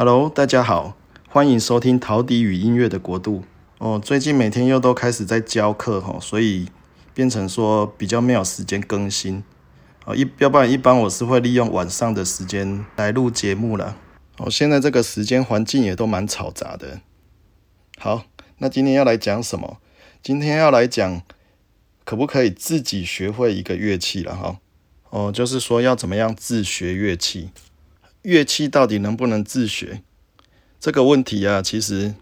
Hello，大家好，欢迎收听陶笛与音乐的国度。哦，最近每天又都开始在教课哈，所以变成说比较没有时间更新。哦，一要不然一般我是会利用晚上的时间来录节目了。哦，现在这个时间环境也都蛮嘈杂的。好，那今天要来讲什么？今天要来讲可不可以自己学会一个乐器了哈？哦，就是说要怎么样自学乐器？乐器到底能不能自学？这个问题啊，其实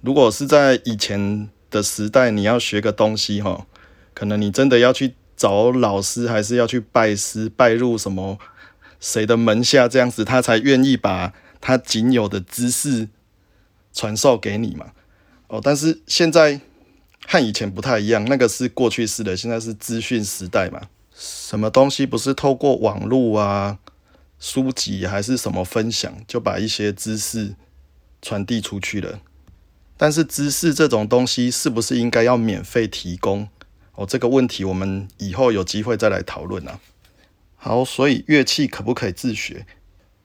如果是在以前的时代，你要学个东西哈，可能你真的要去找老师，还是要去拜师，拜入什么谁的门下，这样子他才愿意把他仅有的知识传授给你嘛。哦，但是现在和以前不太一样，那个是过去式的，现在是资讯时代嘛。什么东西不是透过网络啊？书籍还是什么分享，就把一些知识传递出去了。但是知识这种东西是不是应该要免费提供？哦，这个问题我们以后有机会再来讨论啊。好，所以乐器可不可以自学？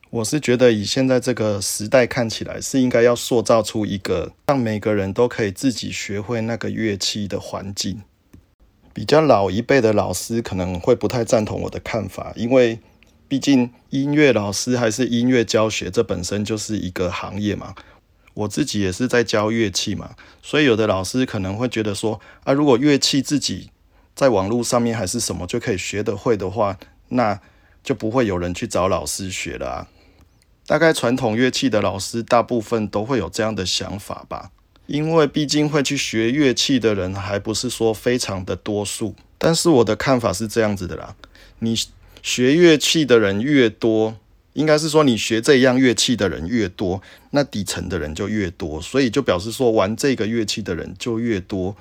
我是觉得以现在这个时代看起来，是应该要塑造出一个让每个人都可以自己学会那个乐器的环境。比较老一辈的老师可能会不太赞同我的看法，因为。毕竟音乐老师还是音乐教学，这本身就是一个行业嘛。我自己也是在教乐器嘛，所以有的老师可能会觉得说，啊，如果乐器自己在网络上面还是什么就可以学得会的话，那就不会有人去找老师学了啊。大概传统乐器的老师大部分都会有这样的想法吧，因为毕竟会去学乐器的人还不是说非常的多数。但是我的看法是这样子的啦，你。学乐器的人越多，应该是说你学这样乐器的人越多，那底层的人就越多，所以就表示说玩这个乐器的人就越多。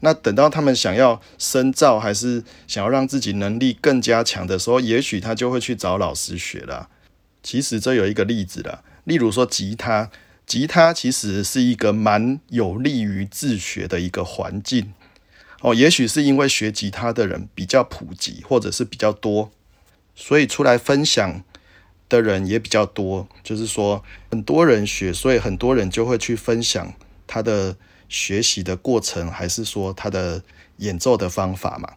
那等到他们想要深造，还是想要让自己能力更加强的时候，也许他就会去找老师学了。其实这有一个例子了，例如说吉他，吉他其实是一个蛮有利于自学的一个环境。哦，也许是因为学吉他的人比较普及，或者是比较多。所以出来分享的人也比较多，就是说很多人学，所以很多人就会去分享他的学习的过程，还是说他的演奏的方法嘛。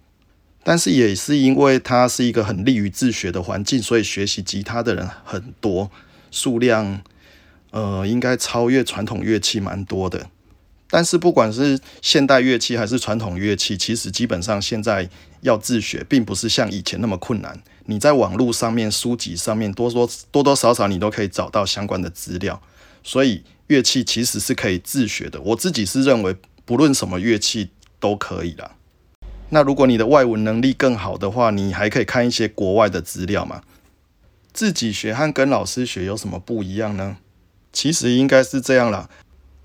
但是也是因为它是一个很利于自学的环境，所以学习吉他的人很多，数量呃应该超越传统乐器蛮多的。但是不管是现代乐器还是传统乐器，其实基本上现在要自学，并不是像以前那么困难。你在网络上面、书籍上面，多多多多少少你都可以找到相关的资料。所以乐器其实是可以自学的。我自己是认为，不论什么乐器都可以啦。那如果你的外文能力更好的话，你还可以看一些国外的资料嘛。自己学和跟老师学有什么不一样呢？其实应该是这样啦。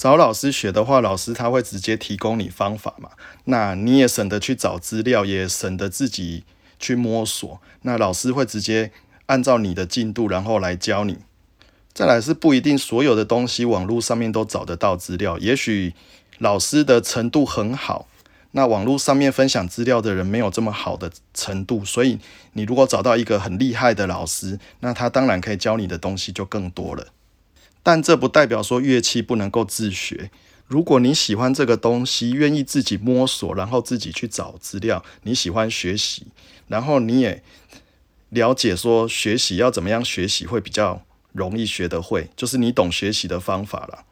找老师学的话，老师他会直接提供你方法嘛，那你也省得去找资料，也省得自己去摸索。那老师会直接按照你的进度，然后来教你。再来是不一定所有的东西网络上面都找得到资料，也许老师的程度很好，那网络上面分享资料的人没有这么好的程度，所以你如果找到一个很厉害的老师，那他当然可以教你的东西就更多了。但这不代表说乐器不能够自学。如果你喜欢这个东西，愿意自己摸索，然后自己去找资料，你喜欢学习，然后你也了解说学习要怎么样学习会比较容易学得会，就是你懂学习的方法了。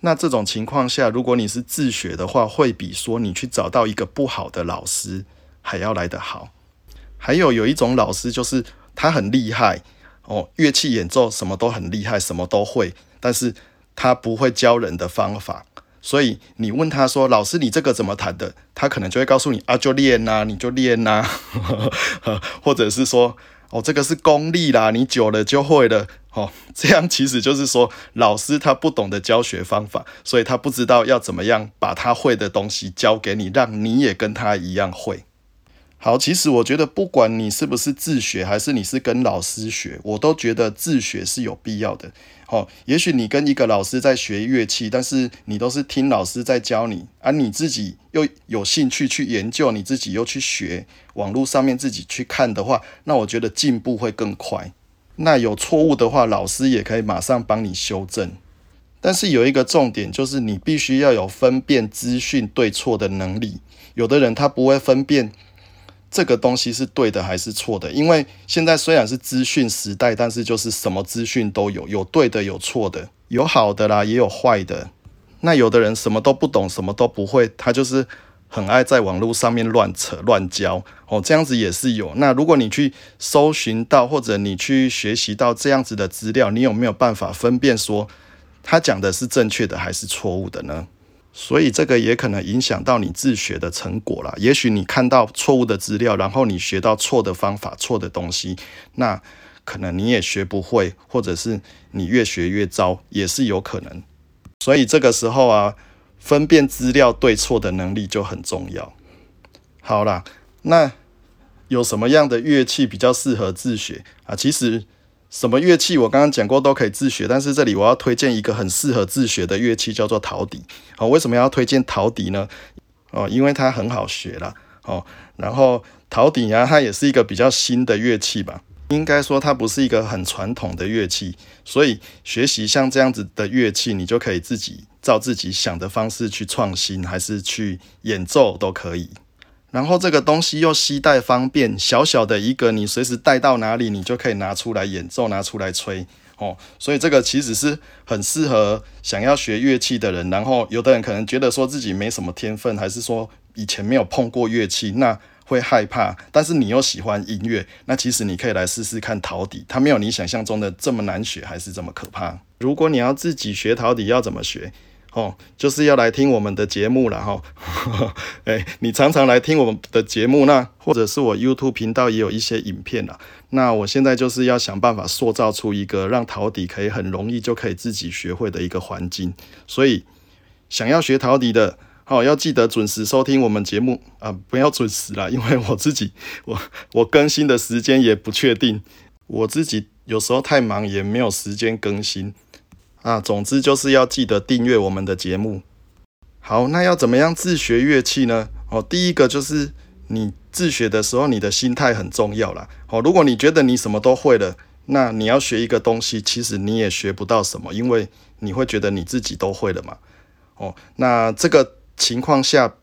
那这种情况下，如果你是自学的话，会比说你去找到一个不好的老师还要来得好。还有有一种老师，就是他很厉害哦，乐器演奏什么都很厉害，什么都会。但是他不会教人的方法，所以你问他说：“老师，你这个怎么弹的？”他可能就会告诉你：“啊，就练呐，你就练呐。”或者是说：“哦，这个是功力啦，你久了就会了。”哦，这样其实就是说，老师他不懂得教学方法，所以他不知道要怎么样把他会的东西教给你，让你也跟他一样会。好，其实我觉得，不管你是不是自学，还是你是跟老师学，我都觉得自学是有必要的。好，也许你跟一个老师在学乐器，但是你都是听老师在教你，而你自己又有兴趣去研究，你自己又去学，网络上面自己去看的话，那我觉得进步会更快。那有错误的话，老师也可以马上帮你修正。但是有一个重点，就是你必须要有分辨资讯对错的能力。有的人他不会分辨这个东西是对的还是错的，因为现在虽然是资讯时代，但是就是什么资讯都有，有对的，有错的，有好的啦，也有坏的。那有的人什么都不懂，什么都不会，他就是很爱在网络上面乱扯乱教哦，这样子也是有。那如果你去搜寻到，或者你去学习到这样子的资料，你有没有办法分辨说他讲的是正确的还是错误的呢？所以这个也可能影响到你自学的成果啦。也许你看到错误的资料，然后你学到错的方法、错的东西，那可能你也学不会，或者是你越学越糟，也是有可能。所以这个时候啊，分辨资料对错的能力就很重要。好啦，那有什么样的乐器比较适合自学啊？其实什么乐器我刚刚讲过都可以自学，但是这里我要推荐一个很适合自学的乐器，叫做陶笛。哦，为什么要推荐陶笛呢？哦，因为它很好学啦。哦，然后陶笛啊，它也是一个比较新的乐器吧。应该说它不是一个很传统的乐器，所以学习像这样子的乐器，你就可以自己照自己想的方式去创新，还是去演奏都可以。然后这个东西又携带方便，小小的一个，你随时带到哪里，你就可以拿出来演奏，拿出来吹哦。所以这个其实是很适合想要学乐器的人。然后有的人可能觉得说自己没什么天分，还是说以前没有碰过乐器，那。会害怕，但是你又喜欢音乐，那其实你可以来试试看陶笛，它没有你想象中的这么难学，还是这么可怕。如果你要自己学陶笛，要怎么学？哦，就是要来听我们的节目了哈。哎，你常常来听我们的节目，那或者是我 YouTube 频道也有一些影片了。那我现在就是要想办法塑造出一个让陶笛可以很容易就可以自己学会的一个环境，所以想要学陶笛的。好，要记得准时收听我们节目啊！不要准时啦，因为我自己，我我更新的时间也不确定，我自己有时候太忙，也没有时间更新啊。总之就是要记得订阅我们的节目。好，那要怎么样自学乐器呢？哦，第一个就是你自学的时候，你的心态很重要啦。哦，如果你觉得你什么都会了，那你要学一个东西，其实你也学不到什么，因为你会觉得你自己都会了嘛。哦，那这个。情况下，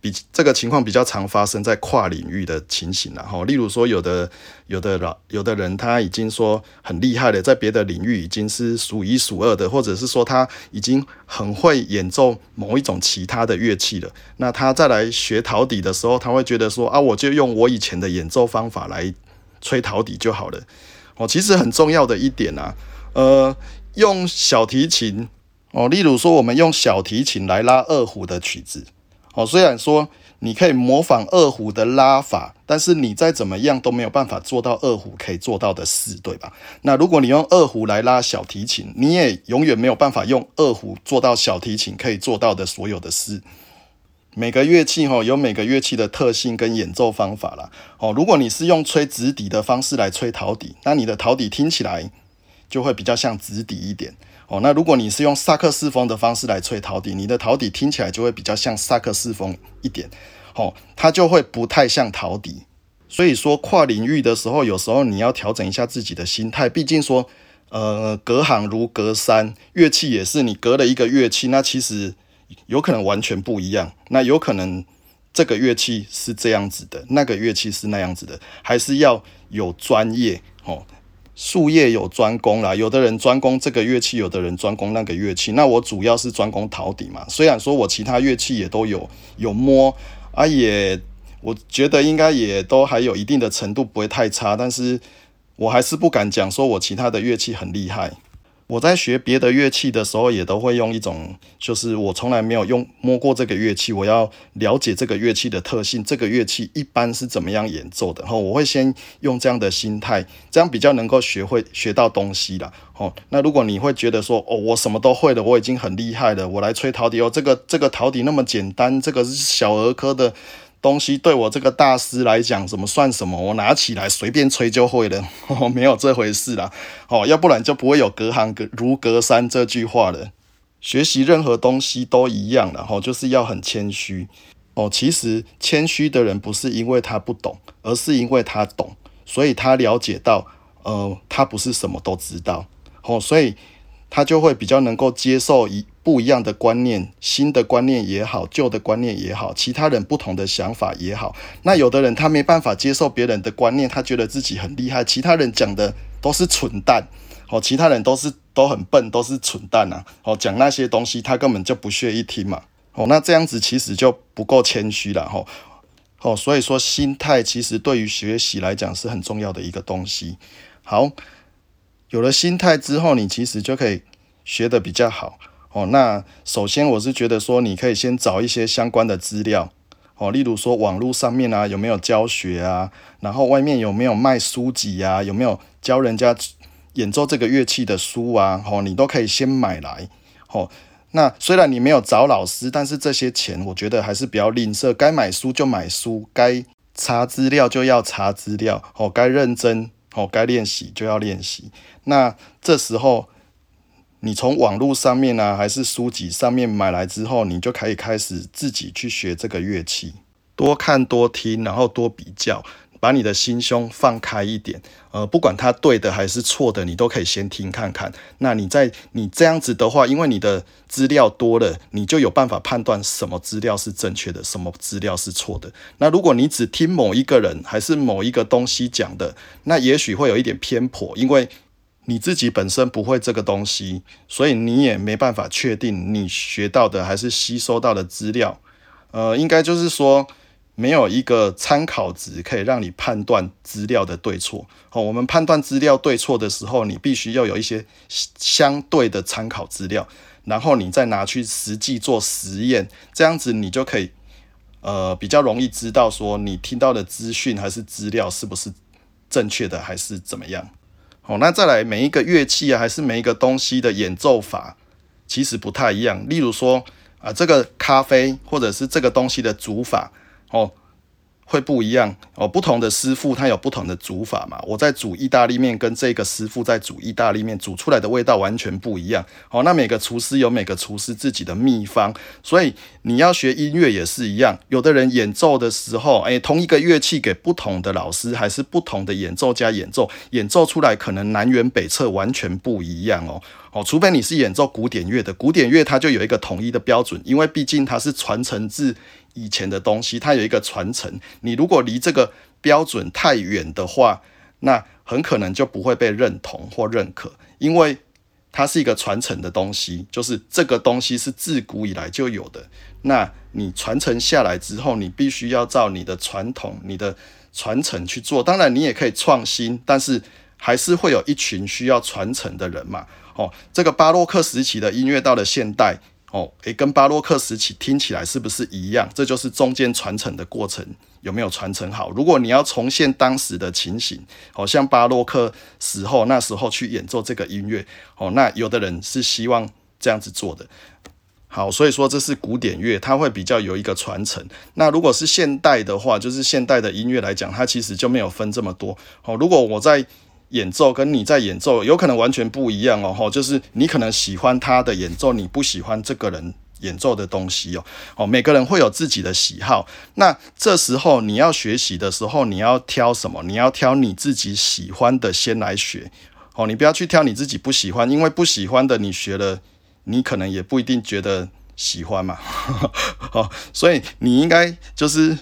比这个情况比较常发生在跨领域的情形了哈。例如说，有的有的老有的人他已经说很厉害了，在别的领域已经是数一数二的，或者是说他已经很会演奏某一种其他的乐器了。那他再来学陶笛的时候，他会觉得说啊，我就用我以前的演奏方法来吹陶笛就好了。哦，其实很重要的一点啊，呃，用小提琴。哦，例如说，我们用小提琴来拉二胡的曲子，哦，虽然说你可以模仿二胡的拉法，但是你再怎么样都没有办法做到二胡可以做到的事，对吧？那如果你用二胡来拉小提琴，你也永远没有办法用二胡做到小提琴可以做到的所有的事。每个乐器哈有每个乐器的特性跟演奏方法啦。哦，如果你是用吹直笛的方式来吹陶笛，那你的陶笛听起来就会比较像直笛一点。哦，那如果你是用萨克斯风的方式来吹陶笛，你的陶笛听起来就会比较像萨克斯风一点，哦，它就会不太像陶笛。所以说跨领域的时候，有时候你要调整一下自己的心态，毕竟说，呃，隔行如隔山，乐器也是你隔了一个乐器，那其实有可能完全不一样，那有可能这个乐器是这样子的，那个乐器是那样子的，还是要有专业，哦。术业有专攻啦，有的人专攻这个乐器，有的人专攻那个乐器。那我主要是专攻陶笛嘛。虽然说我其他乐器也都有有摸啊，也我觉得应该也都还有一定的程度，不会太差。但是我还是不敢讲说我其他的乐器很厉害。我在学别的乐器的时候，也都会用一种，就是我从来没有用摸过这个乐器，我要了解这个乐器的特性，这个乐器一般是怎么样演奏的。然后我会先用这样的心态，这样比较能够学会学到东西了。哦，那如果你会觉得说，哦，我什么都会了，我已经很厉害了，我来吹陶笛哦，这个这个陶笛那么简单，这个是小儿科的。东西对我这个大师来讲，怎么算什么？我拿起来随便吹就会了，没有这回事啦。哦，要不然就不会有隔行隔如隔山这句话了。学习任何东西都一样，然后就是要很谦虚。哦，其实谦虚的人不是因为他不懂，而是因为他懂，所以他了解到，呃，他不是什么都知道，哦，所以他就会比较能够接受一不一样的观念，新的观念也好，旧的观念也好，其他人不同的想法也好。那有的人他没办法接受别人的观念，他觉得自己很厉害，其他人讲的都是蠢蛋，哦，其他人都是都很笨，都是蠢蛋啊，哦，讲那些东西他根本就不屑一听嘛，哦，那这样子其实就不够谦虚了，吼。哦，所以说心态其实对于学习来讲是很重要的一个东西。好，有了心态之后，你其实就可以学的比较好。哦，那首先我是觉得说，你可以先找一些相关的资料。哦，例如说网络上面啊有没有教学啊，然后外面有没有卖书籍啊，有没有教人家演奏这个乐器的书啊？哦，你都可以先买来。哦。那虽然你没有找老师，但是这些钱我觉得还是比较吝啬。该买书就买书，该查资料就要查资料，哦，该认真，哦，该练习就要练习。那这时候你从网络上面呢，还是书籍上面买来之后，你就可以开始自己去学这个乐器，多看多听，然后多比较。把你的心胸放开一点，呃，不管它对的还是错的，你都可以先听看看。那你在你这样子的话，因为你的资料多了，你就有办法判断什么资料是正确的，什么资料是错的。那如果你只听某一个人还是某一个东西讲的，那也许会有一点偏颇，因为你自己本身不会这个东西，所以你也没办法确定你学到的还是吸收到的资料。呃，应该就是说。没有一个参考值可以让你判断资料的对错。好，我们判断资料对错的时候，你必须要有一些相对的参考资料，然后你再拿去实际做实验，这样子你就可以，呃，比较容易知道说你听到的资讯还是资料是不是正确的，还是怎么样。哦，那再来每一个乐器啊，还是每一个东西的演奏法，其实不太一样。例如说啊，这个咖啡或者是这个东西的煮法。哦，会不一样哦。不同的师傅他有不同的煮法嘛。我在煮意大利面，跟这个师傅在煮意大利面，煮出来的味道完全不一样。哦，那每个厨师有每个厨师自己的秘方，所以你要学音乐也是一样。有的人演奏的时候，哎，同一个乐器给不同的老师，还是不同的演奏家演奏，演奏出来可能南辕北辙，完全不一样哦。哦，除非你是演奏古典乐的，古典乐它就有一个统一的标准，因为毕竟它是传承自。以前的东西，它有一个传承。你如果离这个标准太远的话，那很可能就不会被认同或认可，因为它是一个传承的东西，就是这个东西是自古以来就有的。那你传承下来之后，你必须要照你的传统、你的传承去做。当然，你也可以创新，但是还是会有一群需要传承的人嘛。哦，这个巴洛克时期的音乐到了现代。哦，诶，跟巴洛克时期听起来是不是一样？这就是中间传承的过程有没有传承好？如果你要重现当时的情形，好像巴洛克时候那时候去演奏这个音乐，哦，那有的人是希望这样子做的。好，所以说这是古典乐，它会比较有一个传承。那如果是现代的话，就是现代的音乐来讲，它其实就没有分这么多。哦，如果我在演奏跟你在演奏有可能完全不一样哦，吼，就是你可能喜欢他的演奏，你不喜欢这个人演奏的东西哦，哦，每个人会有自己的喜好。那这时候你要学习的时候，你要挑什么？你要挑你自己喜欢的先来学，哦，你不要去挑你自己不喜欢，因为不喜欢的你学了，你可能也不一定觉得喜欢嘛，哦，所以你应该就是。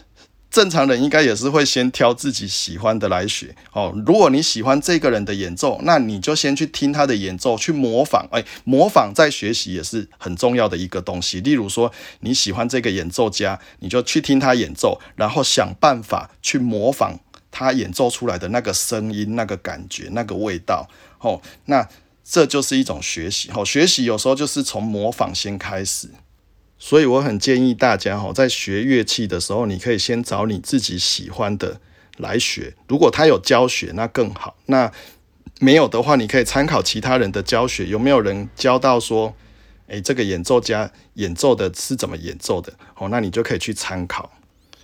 正常人应该也是会先挑自己喜欢的来学哦。如果你喜欢这个人的演奏，那你就先去听他的演奏，去模仿。哎，模仿在学习也是很重要的一个东西。例如说你喜欢这个演奏家，你就去听他演奏，然后想办法去模仿他演奏出来的那个声音、那个感觉、那个味道。哦，那这就是一种学习。哦，学习有时候就是从模仿先开始。所以我很建议大家哈，在学乐器的时候，你可以先找你自己喜欢的来学。如果他有教学，那更好；那没有的话，你可以参考其他人的教学，有没有人教到说，诶，这个演奏家演奏的是怎么演奏的？哦，那你就可以去参考。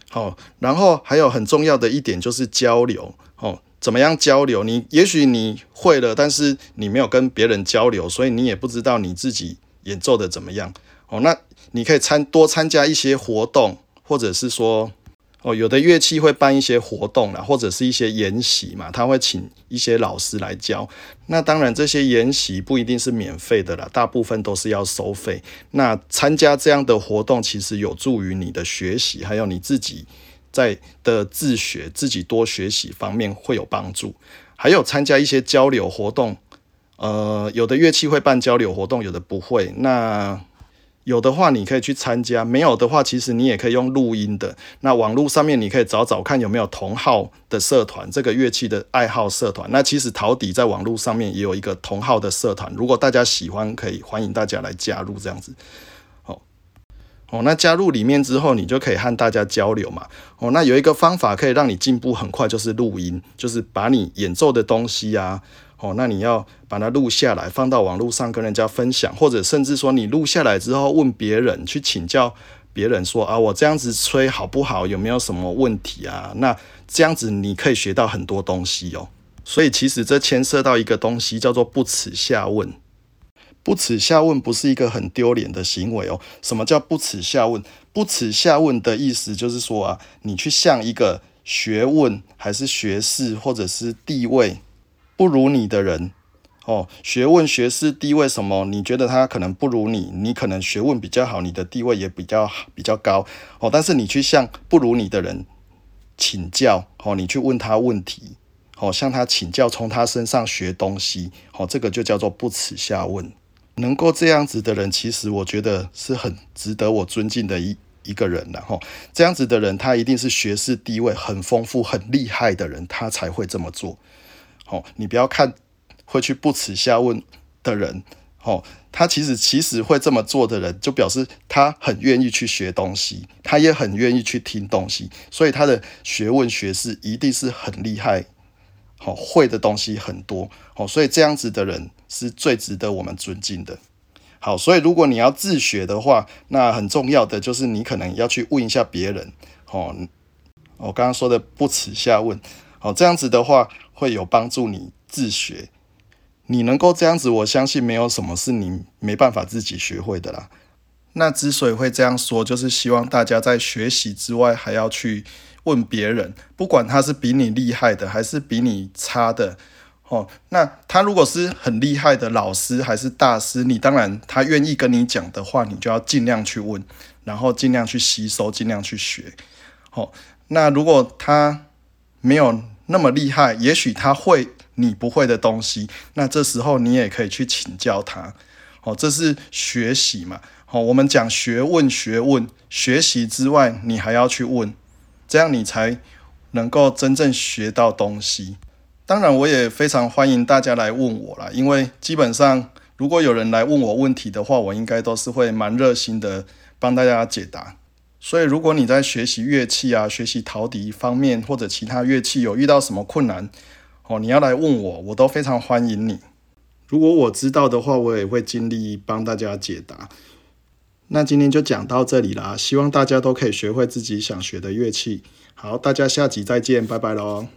好，然后还有很重要的一点就是交流。哦，怎么样交流？你也许你会了，但是你没有跟别人交流，所以你也不知道你自己演奏的怎么样。哦，那。你可以参多参加一些活动，或者是说，哦，有的乐器会办一些活动啦，或者是一些研习嘛，他会请一些老师来教。那当然，这些研习不一定是免费的啦，大部分都是要收费。那参加这样的活动，其实有助于你的学习，还有你自己在的自学、自己多学习方面会有帮助。还有参加一些交流活动，呃，有的乐器会办交流活动，有的不会。那有的话，你可以去参加；没有的话，其实你也可以用录音的。那网络上面你可以找找看有没有同号的社团，这个乐器的爱好社团。那其实陶笛在网络上面也有一个同号的社团，如果大家喜欢，可以欢迎大家来加入这样子。哦哦，那加入里面之后，你就可以和大家交流嘛。哦，那有一个方法可以让你进步很快，就是录音，就是把你演奏的东西啊。哦，那你要把它录下来，放到网络上跟人家分享，或者甚至说你录下来之后问别人去请教别人说啊，我这样子吹好不好？有没有什么问题啊？那这样子你可以学到很多东西哦。所以其实这牵涉到一个东西叫做不耻下问。不耻下问不是一个很丢脸的行为哦。什么叫不耻下问？不耻下问的意思就是说啊，你去向一个学问还是学士或者是地位。不如你的人，哦，学问、学识、地位什么？你觉得他可能不如你，你可能学问比较好，你的地位也比较比较高，哦，但是你去向不如你的人请教，哦，你去问他问题，哦，向他请教，从他身上学东西，哦，这个就叫做不耻下问。能够这样子的人，其实我觉得是很值得我尊敬的一一个人了，哈，这样子的人，他一定是学识地位很丰富、很厉害的人，他才会这么做。哦，你不要看会去不耻下问的人，哦，他其实其实会这么做的人，就表示他很愿意去学东西，他也很愿意去听东西，所以他的学问学识一定是很厉害，好会的东西很多，哦，所以这样子的人是最值得我们尊敬的。好，所以如果你要自学的话，那很重要的就是你可能要去问一下别人，哦，我刚刚说的不耻下问，哦，这样子的话。会有帮助你自学，你能够这样子，我相信没有什么是你没办法自己学会的啦。那之所以会这样说，就是希望大家在学习之外，还要去问别人，不管他是比你厉害的，还是比你差的，哦，那他如果是很厉害的老师，还是大师，你当然他愿意跟你讲的话，你就要尽量去问，然后尽量去吸收，尽量去学。哦，那如果他没有。那么厉害，也许他会你不会的东西，那这时候你也可以去请教他。哦，这是学习嘛？哦，我们讲学问，学问学习之外，你还要去问，这样你才能够真正学到东西。当然，我也非常欢迎大家来问我啦，因为基本上如果有人来问我问题的话，我应该都是会蛮热心的帮大家解答。所以，如果你在学习乐器啊、学习陶笛方面或者其他乐器有遇到什么困难，哦，你要来问我，我都非常欢迎你。如果我知道的话，我也会尽力帮大家解答。那今天就讲到这里啦，希望大家都可以学会自己想学的乐器。好，大家下集再见，拜拜喽。